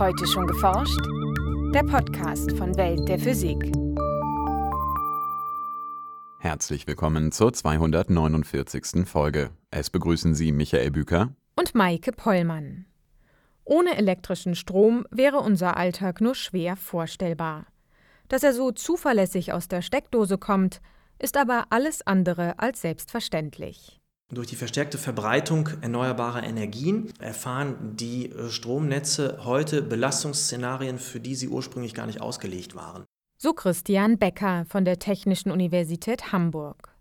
Heute schon geforscht? Der Podcast von Welt der Physik. Herzlich willkommen zur 249. Folge. Es begrüßen Sie Michael Büker und Maike Pollmann. Ohne elektrischen Strom wäre unser Alltag nur schwer vorstellbar. Dass er so zuverlässig aus der Steckdose kommt, ist aber alles andere als selbstverständlich. Durch die verstärkte Verbreitung erneuerbarer Energien erfahren die äh, Stromnetze heute Belastungsszenarien, für die sie ursprünglich gar nicht ausgelegt waren. So Christian Becker von der Technischen Universität Hamburg.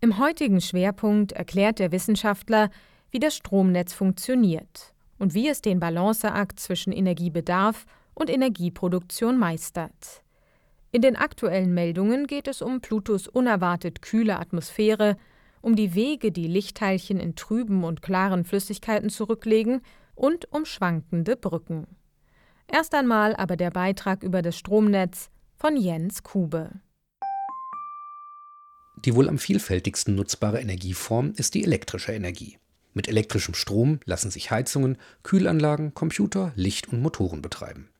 Im heutigen Schwerpunkt erklärt der Wissenschaftler, wie das Stromnetz funktioniert und wie es den Balanceakt zwischen Energiebedarf und Energieproduktion meistert. In den aktuellen Meldungen geht es um Plutos unerwartet kühle Atmosphäre, um die Wege, die Lichtteilchen in trüben und klaren Flüssigkeiten zurücklegen, und um schwankende Brücken. Erst einmal aber der Beitrag über das Stromnetz von Jens Kube. Die wohl am vielfältigsten nutzbare Energieform ist die elektrische Energie. Mit elektrischem Strom lassen sich Heizungen, Kühlanlagen, Computer, Licht und Motoren betreiben.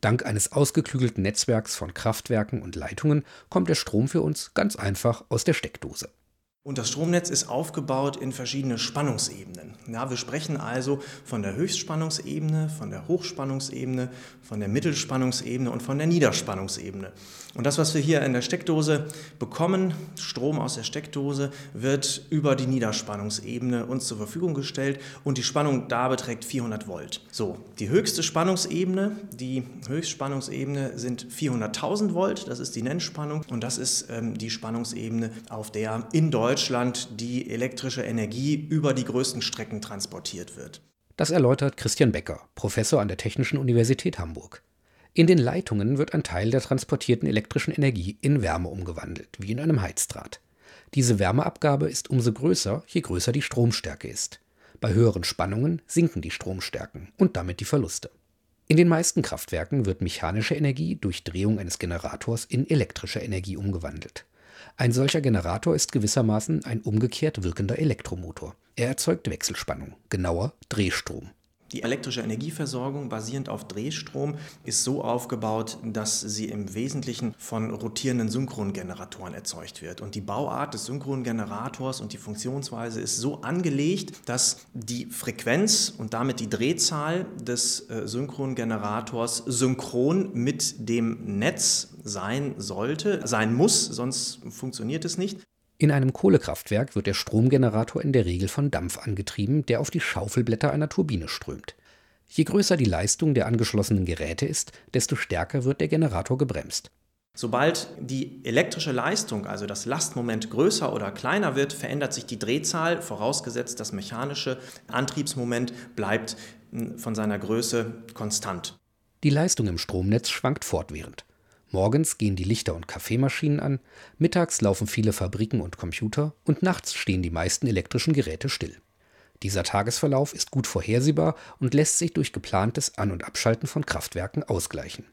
Dank eines ausgeklügelten Netzwerks von Kraftwerken und Leitungen kommt der Strom für uns ganz einfach aus der Steckdose. Und das Stromnetz ist aufgebaut in verschiedene Spannungsebenen. Ja, wir sprechen also von der Höchstspannungsebene, von der Hochspannungsebene, von der Mittelspannungsebene und von der Niederspannungsebene. Und das, was wir hier in der Steckdose bekommen, Strom aus der Steckdose, wird über die Niederspannungsebene uns zur Verfügung gestellt und die Spannung da beträgt 400 Volt. So, die höchste Spannungsebene, die Höchstspannungsebene sind 400.000 Volt, das ist die Nennspannung und das ist ähm, die Spannungsebene, auf der in Deutschland Deutschland die elektrische Energie über die größten Strecken transportiert wird. Das erläutert Christian Becker, Professor an der Technischen Universität Hamburg. In den Leitungen wird ein Teil der transportierten elektrischen Energie in Wärme umgewandelt, wie in einem Heizdraht. Diese Wärmeabgabe ist umso größer, je größer die Stromstärke ist. Bei höheren Spannungen sinken die Stromstärken und damit die Verluste. In den meisten Kraftwerken wird mechanische Energie durch Drehung eines Generators in elektrische Energie umgewandelt. Ein solcher Generator ist gewissermaßen ein umgekehrt wirkender Elektromotor. Er erzeugt Wechselspannung, genauer Drehstrom. Die elektrische Energieversorgung basierend auf Drehstrom ist so aufgebaut, dass sie im Wesentlichen von rotierenden Synchrongeneratoren erzeugt wird. Und die Bauart des Synchrongenerators und die Funktionsweise ist so angelegt, dass die Frequenz und damit die Drehzahl des äh, Synchrongenerators synchron mit dem Netz sein sollte, sein muss, sonst funktioniert es nicht. In einem Kohlekraftwerk wird der Stromgenerator in der Regel von Dampf angetrieben, der auf die Schaufelblätter einer Turbine strömt. Je größer die Leistung der angeschlossenen Geräte ist, desto stärker wird der Generator gebremst. Sobald die elektrische Leistung, also das Lastmoment, größer oder kleiner wird, verändert sich die Drehzahl, vorausgesetzt das mechanische Antriebsmoment bleibt hm, von seiner Größe konstant. Die Leistung im Stromnetz schwankt fortwährend. Morgens gehen die Lichter und Kaffeemaschinen an, mittags laufen viele Fabriken und Computer und nachts stehen die meisten elektrischen Geräte still. Dieser Tagesverlauf ist gut vorhersehbar und lässt sich durch geplantes An- und Abschalten von Kraftwerken ausgleichen.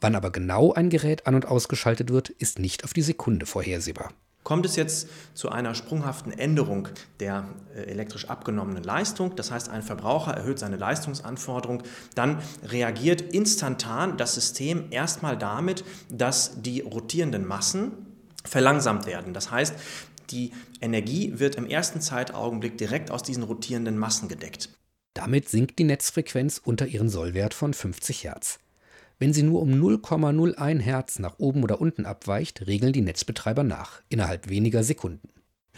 Wann aber genau ein Gerät an- und ausgeschaltet wird, ist nicht auf die Sekunde vorhersehbar. Kommt es jetzt zu einer sprunghaften Änderung der äh, elektrisch abgenommenen Leistung, das heißt ein Verbraucher erhöht seine Leistungsanforderung, dann reagiert instantan das System erstmal damit, dass die rotierenden Massen verlangsamt werden. Das heißt, die Energie wird im ersten Zeitaugenblick direkt aus diesen rotierenden Massen gedeckt. Damit sinkt die Netzfrequenz unter ihren Sollwert von 50 Hertz. Wenn sie nur um 0,01 Hertz nach oben oder unten abweicht, regeln die Netzbetreiber nach, innerhalb weniger Sekunden.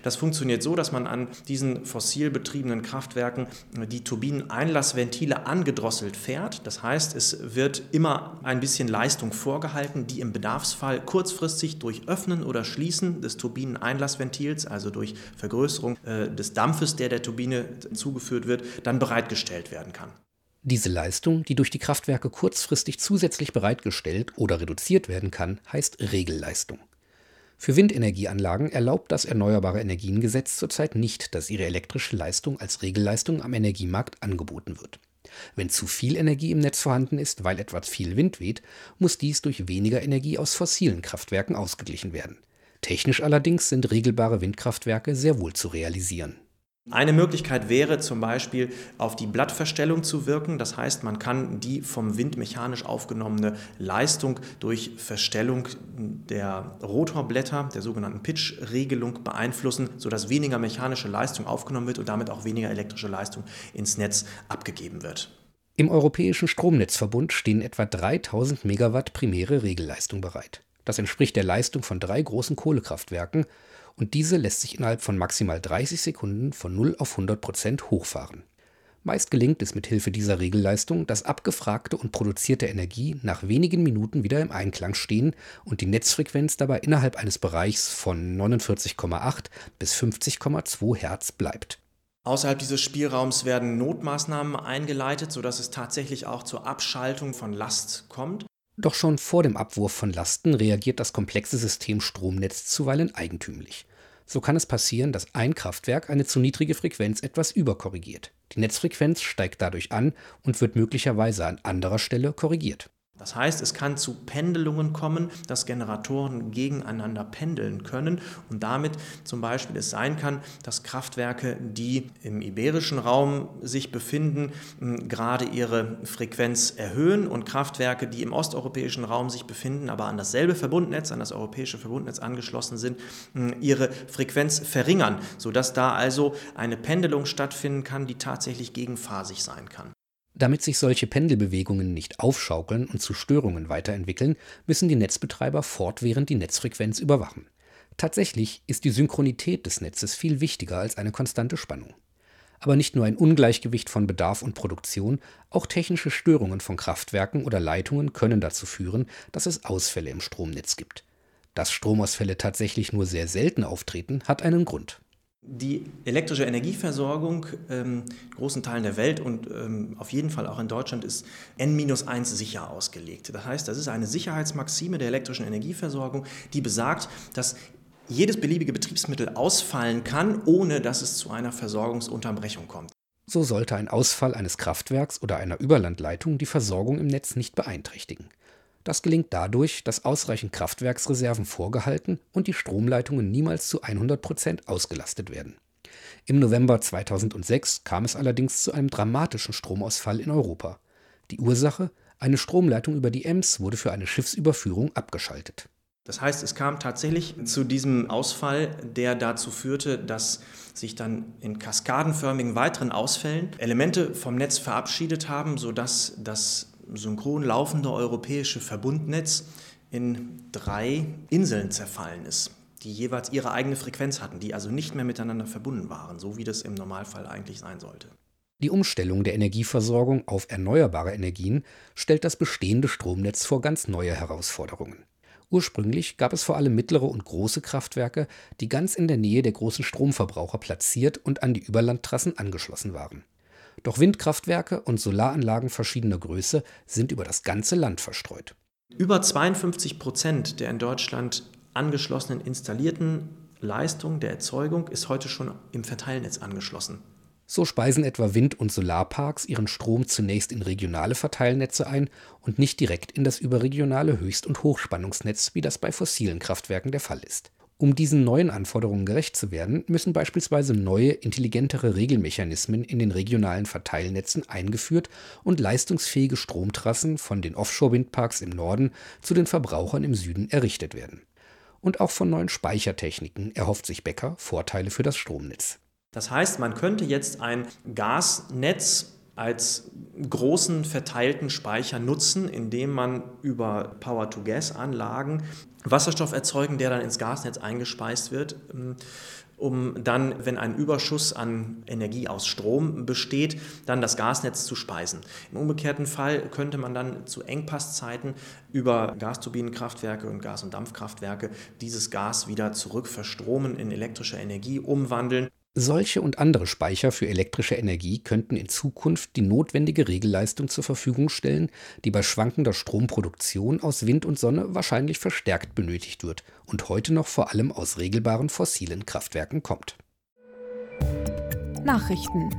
Das funktioniert so, dass man an diesen fossil betriebenen Kraftwerken die Turbineneinlassventile angedrosselt fährt. Das heißt, es wird immer ein bisschen Leistung vorgehalten, die im Bedarfsfall kurzfristig durch Öffnen oder Schließen des Turbineneinlassventils, also durch Vergrößerung äh, des Dampfes, der der Turbine zugeführt wird, dann bereitgestellt werden kann. Diese Leistung, die durch die Kraftwerke kurzfristig zusätzlich bereitgestellt oder reduziert werden kann, heißt Regelleistung. Für Windenergieanlagen erlaubt das Erneuerbare Energiengesetz zurzeit nicht, dass ihre elektrische Leistung als Regelleistung am Energiemarkt angeboten wird. Wenn zu viel Energie im Netz vorhanden ist, weil etwas viel Wind weht, muss dies durch weniger Energie aus fossilen Kraftwerken ausgeglichen werden. Technisch allerdings sind regelbare Windkraftwerke sehr wohl zu realisieren Eine Möglichkeit wäre zum Beispiel auf die Blattverstellung zu wirken. Das heißt, man kann die vom Wind mechanisch aufgenommene Leistung durch Verstellung der Rotorblätter, der sogenannten Pitch-Regelung beeinflussen, sodass weniger mechanische Leistung aufgenommen wird und damit auch weniger elektrische Leistung ins Netz abgegeben wird. Im Europäischen Stromnetzverbund stehen etwa 3000 Megawatt primäre Regelleistung bereit. Das entspricht der Leistung von drei großen Kohlekraftwerken und diese lässt sich innerhalb von maximal 30 Sekunden von 0 auf 100 Prozent hochfahren. Meist gelingt es mit Hilfe dieser Regelleistung, dass abgefragte und produzierte Energie nach wenigen Minuten wieder im Einklang stehen und die Netzfrequenz dabei innerhalb eines Bereichs von 49,8 bis 50,2 Hertz bleibt. Außerhalb dieses Spielraums werden Notmaßnahmen eingeleitet, sodass es tatsächlich auch zur Abschaltung von Last kommt. Doch schon vor dem Abwurf von Lasten reagiert das komplexe System Stromnetz zuweilen eigentümlich. So kann es passieren, dass ein Kraftwerk eine zu niedrige Frequenz etwas überkorrigiert. Die Netzfrequenz steigt dadurch an und wird möglicherweise an anderer Stelle korrigiert. Das heißt, es kann zu Pendelungen kommen, dass Generatoren gegeneinander pendeln können und damit zum Beispiel es sein kann, dass Kraftwerke, die im iberischen Raum sich befinden, gerade ihre Frequenz erhöhen und Kraftwerke, die im osteuropäischen Raum sich befinden, aber an dasselbe Verbundnetz, an das europäische Verbundnetz angeschlossen sind, ihre Frequenz verringern, sodass da also eine Pendelung stattfinden kann, die tatsächlich gegenphasig sein kann. Damit sich solche Pendelbewegungen nicht aufschaukeln und zu Störungen weiterentwickeln, müssen die Netzbetreiber fortwährend die Netzfrequenz überwachen. Tatsächlich ist die Synchronität des Netzes viel wichtiger als eine konstante Spannung. Aber nicht nur ein Ungleichgewicht von Bedarf und Produktion, auch technische Störungen von Kraftwerken oder Leitungen können dazu führen, dass es Ausfälle im Stromnetz gibt. Dass Stromausfälle tatsächlich nur sehr selten auftreten, hat einen Grund. Die elektrische Energieversorgung ähm, in großen Teilen der Welt und ähm, auf jeden Fall auch in Deutschland ist N-1 sicher ausgelegt. Das heißt, das ist eine Sicherheitsmaxime der elektrischen Energieversorgung, die besagt, dass jedes beliebige Betriebsmittel ausfallen kann, ohne dass es zu einer Versorgungsunterbrechung kommt. So sollte ein Ausfall eines Kraftwerks oder einer Überlandleitung die Versorgung im Netz nicht beeinträchtigen. Das gelingt dadurch, dass ausreichend Kraftwerksreserven vorgehalten und die Stromleitungen niemals zu 100 Prozent ausgelastet werden. Im November 2006 kam es allerdings zu einem dramatischen Stromausfall in Europa. Die Ursache? Eine Stromleitung über die Ems wurde für eine Schiffsüberführung abgeschaltet. Das heißt, es kam tatsächlich zu diesem Ausfall, der dazu führte, dass sich dann in kaskadenförmigen weiteren Ausfällen Elemente vom Netz verabschiedet haben, sodass das synchron laufende europäische Verbundnetz in drei Inseln zerfallen ist, die jeweils ihre eigene Frequenz hatten, die also nicht mehr miteinander verbunden waren, so wie das im Normalfall eigentlich sein sollte. Die Umstellung der Energieversorgung auf erneuerbare Energien stellt das bestehende Stromnetz vor ganz neue Herausforderungen. Ursprünglich gab es vor allem mittlere und große Kraftwerke, die ganz in der Nähe der großen Stromverbraucher platziert und an die Überlandtrassen angeschlossen waren. Doch Windkraftwerke und Solaranlagen verschiedener Größe sind über das ganze Land verstreut. Über 52 Prozent der in Deutschland angeschlossenen installierten Leistung der Erzeugung ist heute schon im Verteilnetz angeschlossen. So speisen etwa Wind- und Solarparks ihren Strom zunächst in regionale Verteilnetze ein und nicht direkt in das überregionale Höchst- und Hochspannungsnetz, wie das bei fossilen Kraftwerken der Fall ist. Um diesen neuen Anforderungen gerecht zu werden, müssen beispielsweise neue, intelligentere Regelmechanismen in den regionalen Verteilnetzen eingeführt und leistungsfähige Stromtrassen von den Offshore-Windparks im Norden zu den Verbrauchern im Süden errichtet werden. Und auch von neuen Speichertechniken erhofft sich Becker Vorteile für das Stromnetz. Das heißt, man könnte jetzt ein Gasnetz als großen verteilten Speicher nutzen, indem man über Power-to-Gas-Anlagen Wasserstoff erzeugen, der dann ins Gasnetz eingespeist wird, ähm, um dann, wenn ein Überschuss an Energie aus Strom besteht, dann das Gasnetz zu speisen. Im umgekehrten Fall könnte man dann zu Engpasszeiten über Gasturbinenkraftwerke und Gas- und Dampfkraftwerke dieses Gas wieder zurück verstromen in elektrische Energie umwandeln. Solche und andere Speicher für elektrische Energie könnten in Zukunft die notwendige Regelleistung zur Verfügung stellen, die bei schwankender Stromproduktion aus Wind und Sonne wahrscheinlich verstärkt benötigt wird und heute noch vor allem aus regelbaren fossilen Kraftwerken kommt. Nachrichten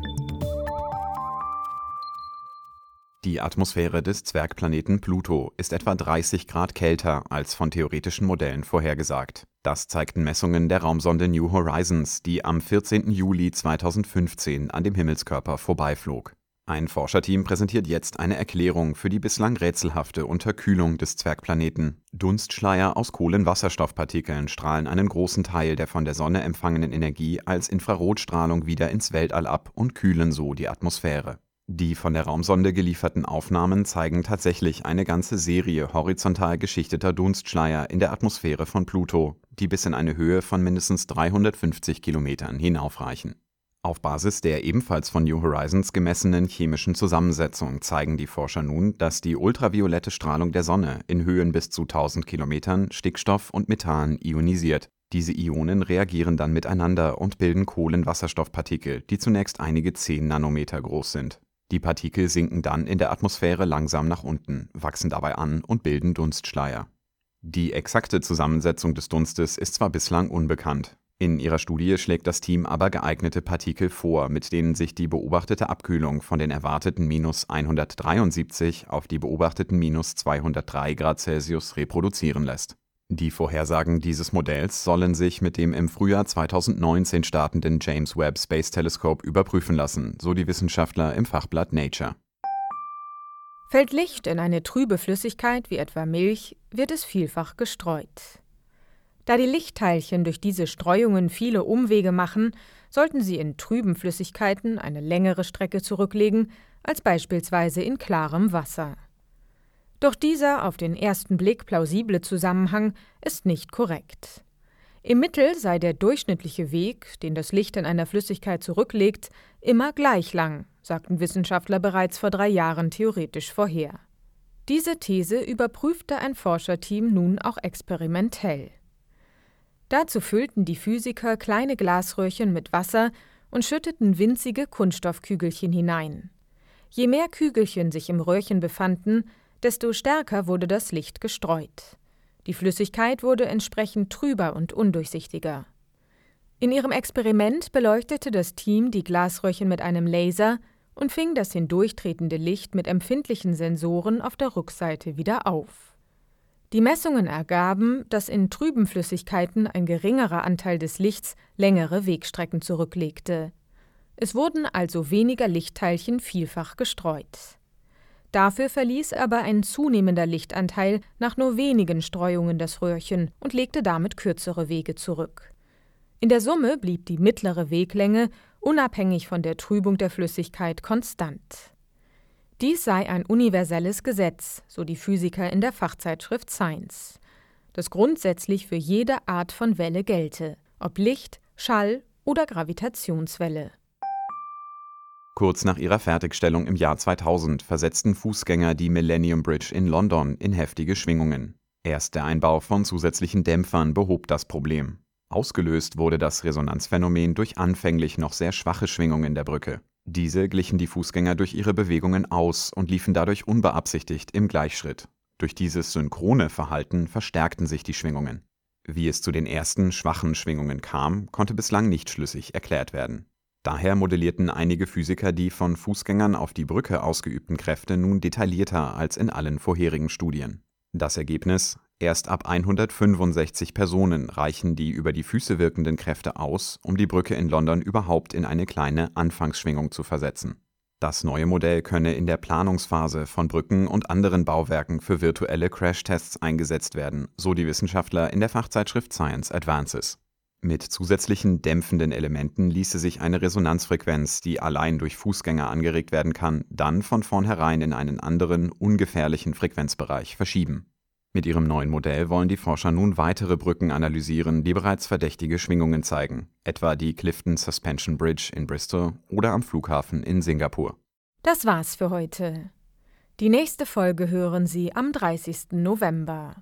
Die Atmosphäre des Zwergplaneten Pluto ist etwa 30 Grad kälter als von theoretischen Modellen vorhergesagt. Das zeigten Messungen der Raumsonde New Horizons, die am 14. Juli 2015 an dem Himmelskörper vorbeiflog. Ein Forscherteam präsentiert jetzt eine Erklärung für die bislang rätselhafte Unterkühlung des Zwergplaneten. Dunstschleier aus Kohlenwasserstoffpartikeln strahlen einen großen Teil der von der Sonne empfangenen Energie als Infrarotstrahlung wieder ins Weltall ab und kühlen so die Atmosphäre. Die von der Raumsonde gelieferten Aufnahmen zeigen tatsächlich eine ganze Serie horizontal geschichteter Dunstschleier in der Atmosphäre von Pluto, die bis in eine Höhe von mindestens 350 Kilometern hinaufreichen. Auf Basis der ebenfalls von New Horizons gemessenen chemischen Zusammensetzung zeigen die Forscher nun, dass die ultraviolette Strahlung der Sonne in Höhen bis zu 1000 Kilometern Stickstoff und Methan ionisiert. Diese Ionen reagieren dann miteinander und bilden Kohlenwasserstoffpartikel, die zunächst einige 10 Nanometer groß sind. Die Partikel sinken dann in der Atmosphäre langsam nach unten, wachsen dabei an und bilden Dunstschleier. Die exakte Zusammensetzung des Dunstes ist zwar bislang unbekannt. In ihrer Studie schlägt das Team aber geeignete Partikel vor, mit denen sich die beobachtete Abkühlung von den erwarteten minus 173 auf die beobachteten minus 203 Grad Celsius reproduzieren lässt die Vorhersagen dieses Modells sollen sich mit dem im Frühjahr 2019 startenden James Webb Space Telescope überprüfen lassen, so die Wissenschaftler im Fachblatt Nature. Fällt Licht in eine trübe Flüssigkeit wie etwa Milch, wird es vielfach gestreut. Da die Lichtteilchen durch diese Streuungen viele Umwege machen, sollten sie in trüben Flüssigkeiten eine längere Strecke zurücklegen als beispielsweise in klarem Wasser. Doch dieser auf den ersten Blick plausible Zusammenhang ist nicht korrekt. Im Mittel sei der durchschnittliche Weg, den das Licht in einer Flüssigkeit zurücklegt, immer gleich lang, sagten Wissenschaftler bereits vor drei Jahren theoretisch vorher. Diese These überprüfte ein Forscherteam nun auch experimentell. Dazu füllten die Physiker kleine Glasröhrchen mit Wasser und schütteten winzige Kunststoffkügelchen hinein. Je mehr Kügelchen sich im Röhrchen befanden, desto stärker wurde das Licht gestreut. Die Flüssigkeit wurde entsprechend trüber und undurchsichtiger. In ihrem Experiment beleuchtete das Team die Glasröhrchen mit einem Laser und fing das hindurchtretende Licht mit empfindlichen Sensoren auf der Rückseite wieder auf. Die Messungen ergaben, dass in trüben Flüssigkeiten ein geringerer Anteil des Lichts längere Wegstrecken zurücklegte. Es wurden also weniger Lichtteilchen vielfach gestreut. Dafür verließ aber ein zunehmender Lichtanteil nach nur wenigen Streuungen das Röhrchen und legte damit kürzere Wege zurück. In der Summe blieb die mittlere Weglänge unabhängig von der Trübung der Flüssigkeit konstant. Dies sei ein universelles Gesetz, so die Physiker in der Fachzeitschrift Science, das grundsätzlich für jede Art von Welle gelte, ob Licht, Schall oder Gravitationswelle. Kurz nach ihrer Fertigstellung im Jahr 2000 versetzten Fußgänger die Millennium Bridge in London in heftige Schwingungen. Erst der Einbau von zusätzlichen Dämpfern behob das Problem. Ausgelöst wurde das Resonanzphänomen durch anfänglich noch sehr schwache Schwingungen der Brücke. Diese glichen die Fußgänger durch ihre Bewegungen aus und liefen dadurch unbeabsichtigt im Gleichschritt. Durch dieses synchrone Verhalten verstärkten sich die Schwingungen. Wie es zu den ersten schwachen Schwingungen kam, konnte bislang nicht schlüssig erklärt werden. Daher modellierten einige Physiker die von Fußgängern auf die Brücke ausgeübten Kräfte nun detaillierter als in allen vorherigen Studien. Das Ergebnis Erst ab 165 Personen reichen die über die Füße wirkenden Kräfte aus, um die Brücke in London überhaupt in eine kleine Anfangsschwingung zu versetzen. Das neue Modell könne in der Planungsphase von Brücken und anderen Bauwerken für virtuelle Crashtests eingesetzt werden, so die Wissenschaftler in der Fachzeitschrift Science Advances. Mit zusätzlichen dämpfenden Elementen ließe sich eine Resonanzfrequenz, die allein durch Fußgänger angeregt werden kann, dann von vornherein in einen anderen, ungefährlichen Frequenzbereich verschieben. Mit ihrem neuen Modell wollen die Forscher nun weitere Brücken analysieren, die bereits verdächtige Schwingungen zeigen, etwa die Clifton Suspension Bridge in Bristol oder am Flughafen in Singapur. Das war's für heute. Die nächste Folge hören Sie am 30. November.